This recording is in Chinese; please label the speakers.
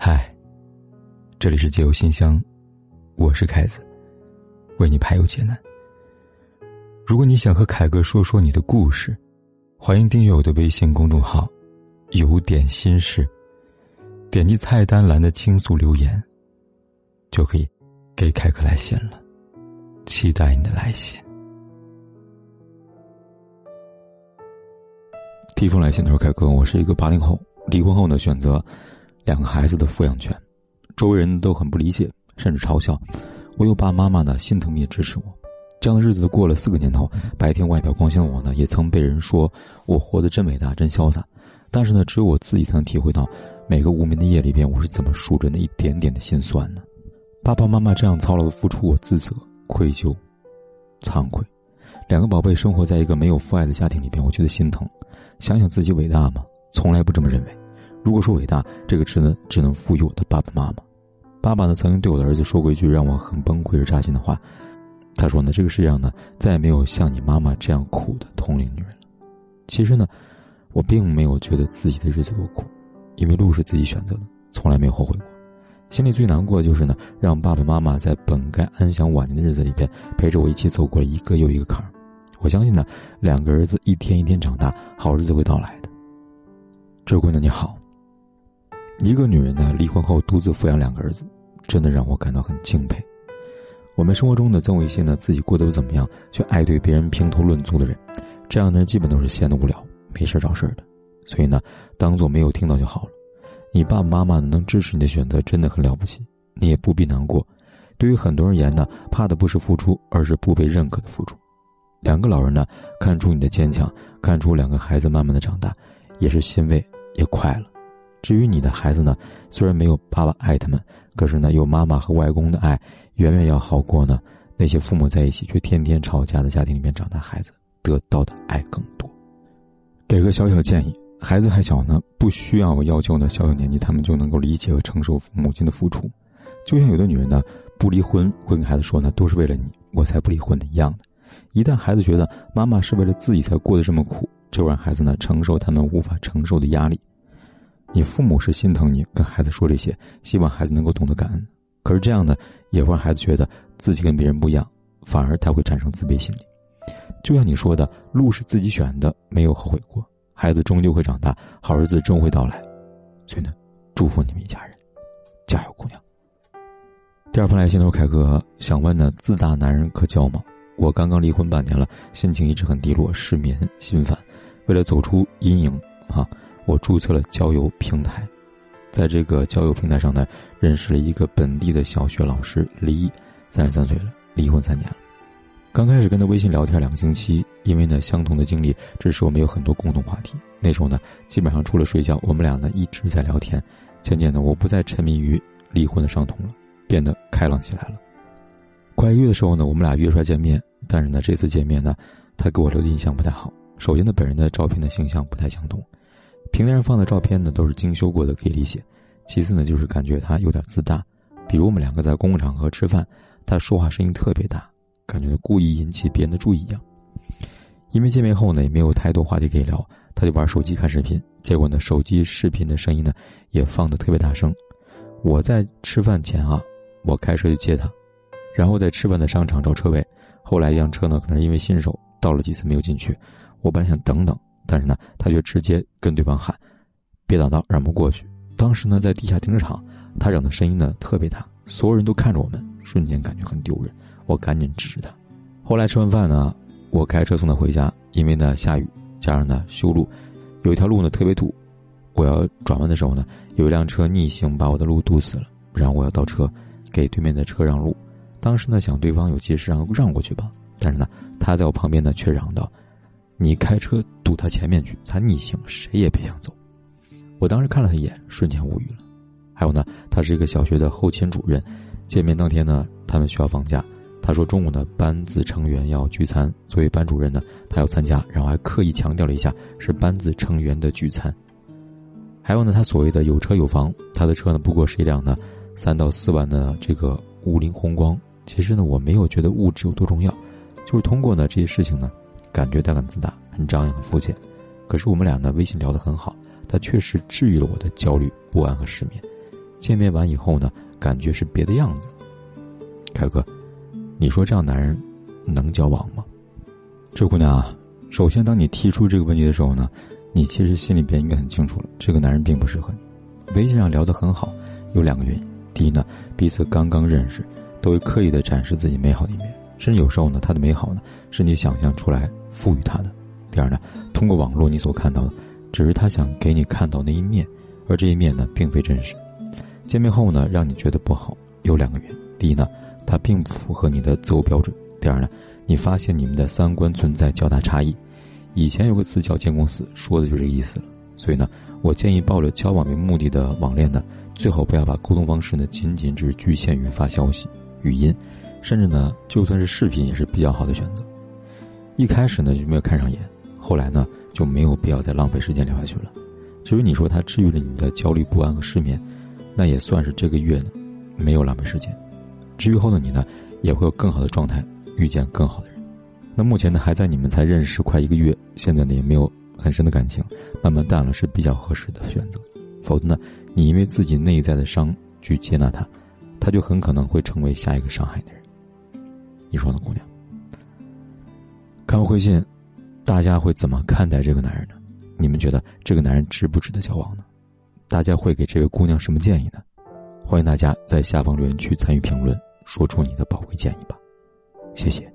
Speaker 1: 嗨，这里是解忧信箱，我是凯子，为你排忧解难。如果你想和凯哥说说你的故事，欢迎订阅我的微信公众号“有点心事”，点击菜单栏的倾诉留言，就可以给凯哥来信了。期待你的来信。提封来信的时候，凯哥，我是一个八零后，离婚后呢，选择。两个孩子的抚养权，周围人都很不理解，甚至嘲笑。我有爸爸妈妈呢，心疼也支持我。这样的日子过了四个年头，白天外表光鲜的我呢，也曾被人说我活得真伟大、真潇洒。但是呢，只有我自己才能体会到，每个无眠的夜里边，我是怎么数着那一点点的心酸呢？爸爸妈妈这样操劳的付出，我自责、愧疚、惭愧。两个宝贝生活在一个没有父爱的家庭里边，我觉得心疼。想想自己伟大吗？从来不这么认为。如果说伟大，这个词呢，只能赋予我的爸爸妈妈。爸爸呢，曾经对我的儿子说过一句让我很崩溃而扎心的话。他说呢，这个世界上呢，再也没有像你妈妈这样苦的同龄女人了。其实呢，我并没有觉得自己的日子多苦，因为路是自己选择的，从来没有后悔过。心里最难过的就是呢，让爸爸妈妈在本该安享晚年的日子里边，陪着我一起走过了一个又一个坎儿。我相信呢，两个儿子一天一天长大，好日子会到来的。这位姑娘你好。一个女人呢，离婚后独自抚养两个儿子，真的让我感到很敬佩。我们生活中呢，总有一些呢自己过得不怎么样，却爱对别人评头论足的人，这样的人基本都是闲得无聊，没事找事的。所以呢，当做没有听到就好了。你爸爸妈妈能支持你的选择，真的很了不起，你也不必难过。对于很多人而言呢，怕的不是付出，而是不被认可的付出。两个老人呢，看出你的坚强，看出两个孩子慢慢的长大，也是欣慰，也快乐。至于你的孩子呢，虽然没有爸爸爱他们，可是呢，有妈妈和外公的爱，远远要好过呢那些父母在一起却天天吵架的家庭里面长大孩子得到的爱更多。给个小小建议：孩子还小呢，不需要我要求呢小小年纪他们就能够理解和承受母亲的付出。就像有的女人呢，不离婚会跟孩子说呢，都是为了你，我才不离婚的一样的。一旦孩子觉得妈妈是为了自己才过得这么苦，就让孩子呢承受他们无法承受的压力。你父母是心疼你，跟孩子说这些，希望孩子能够懂得感恩。可是这样呢，也会让孩子觉得自己跟别人不一样，反而他会产生自卑心理。就像你说的，路是自己选的，没有后悔过。孩子终究会长大，好日子终会到来。所以呢，祝福你们一家人，加油，姑娘。第二封来信都是凯哥想问呢：自大男人可交吗？我刚刚离婚半年了，心情一直很低落，失眠、心烦。为了走出阴影，啊。我注册了交友平台，在这个交友平台上呢，认识了一个本地的小学老师李毅，三十三岁了，离婚三年了。刚开始跟他微信聊天两个星期，因为呢相同的经历，这时我们有很多共同话题。那时候呢，基本上除了睡觉，我们俩呢一直在聊天。渐渐的，我不再沉迷于离婚的伤痛了，变得开朗起来了。快一月的时候呢，我们俩约出来见面，但是呢，这次见面呢，他给我留的印象不太好。首先呢，本人的照片的形象不太相同。平台上放的照片呢，都是精修过的，可以理解。其次呢，就是感觉他有点自大，比如我们两个在公共场合吃饭，他说话声音特别大，感觉故意引起别人的注意一样。因为见面后呢，也没有太多话题可以聊，他就玩手机看视频，结果呢，手机视频的声音呢，也放的特别大声。我在吃饭前啊，我开车去接他，然后在吃饭的商场找车位，后来一辆车呢，可能因为新手倒了几次没有进去，我本来想等等。但是呢，他却直接跟对方喊：“别挡道，让我们过去。”当时呢，在地下停车场，他嚷的声音呢特别大，所有人都看着我们，瞬间感觉很丢人。我赶紧制止他。后来吃完饭呢，我开车送他回家，因为呢下雨，加上呢修路，有一条路呢特别堵，我要转弯的时候呢，有一辆车逆行把我的路堵死了，然后我要倒车，给对面的车让路。当时呢想对方有急事让让过去吧，但是呢他在我旁边呢却嚷道。你开车堵他前面去，他逆行，谁也别想走。我当时看了他一眼，瞬间无语了。还有呢，他是一个小学的后勤主任。见面当天呢，他们学校放假，他说中午呢班子成员要聚餐，作为班主任呢，他要参加，然后还刻意强调了一下是班子成员的聚餐。还有呢，他所谓的有车有房，他的车呢不过是一辆呢三到四万的这个五菱宏光。其实呢，我没有觉得物质有多重要，就是通过呢这些事情呢。感觉他很自大，很张扬，很肤浅。可是我们俩呢，微信聊得很好。他确实治愈了我的焦虑、不安和失眠。见面完以后呢，感觉是别的样子。凯哥，你说这样男人能交往吗？这姑娘啊，首先当你提出这个问题的时候呢，你其实心里边应该很清楚了，这个男人并不适合你。微信上聊得很好，有两个原因：第一呢，彼此刚刚认识，都会刻意的展示自己美好的一面，甚至有时候呢，他的美好呢是你想象出来赋予他的；第二呢，通过网络你所看到的，只是他想给你看到那一面，而这一面呢并非真实。见面后呢，让你觉得不好，有两个原因：第一呢，他并不符合你的择偶标准；第二呢，你发现你们的三观存在较大差异。以前有个词叫“见公司”，说的就是这个意思了。所以呢，我建议抱着交往为目的的网恋呢，最好不要把沟通方式呢仅仅只局限于发消息、语音，甚至呢，就算是视频也是比较好的选择。一开始呢就没有看上眼，后来呢就没有必要再浪费时间聊下去了。至于你说他治愈了你的焦虑不安和失眠，那也算是这个月呢没有浪费时间。治愈后的你呢，也会有更好的状态，遇见更好的人。那目前呢还在你们才认识快一个月，现在呢也没有。很深的感情，慢慢淡了是比较合适的选择。否则呢，你因为自己内在的伤去接纳他，他就很可能会成为下一个伤害的人。你说呢，姑娘？看完回信，大家会怎么看待这个男人呢？你们觉得这个男人值不值得交往呢？大家会给这位姑娘什么建议呢？欢迎大家在下方留言区参与评论，说出你的宝贵建议吧。谢谢。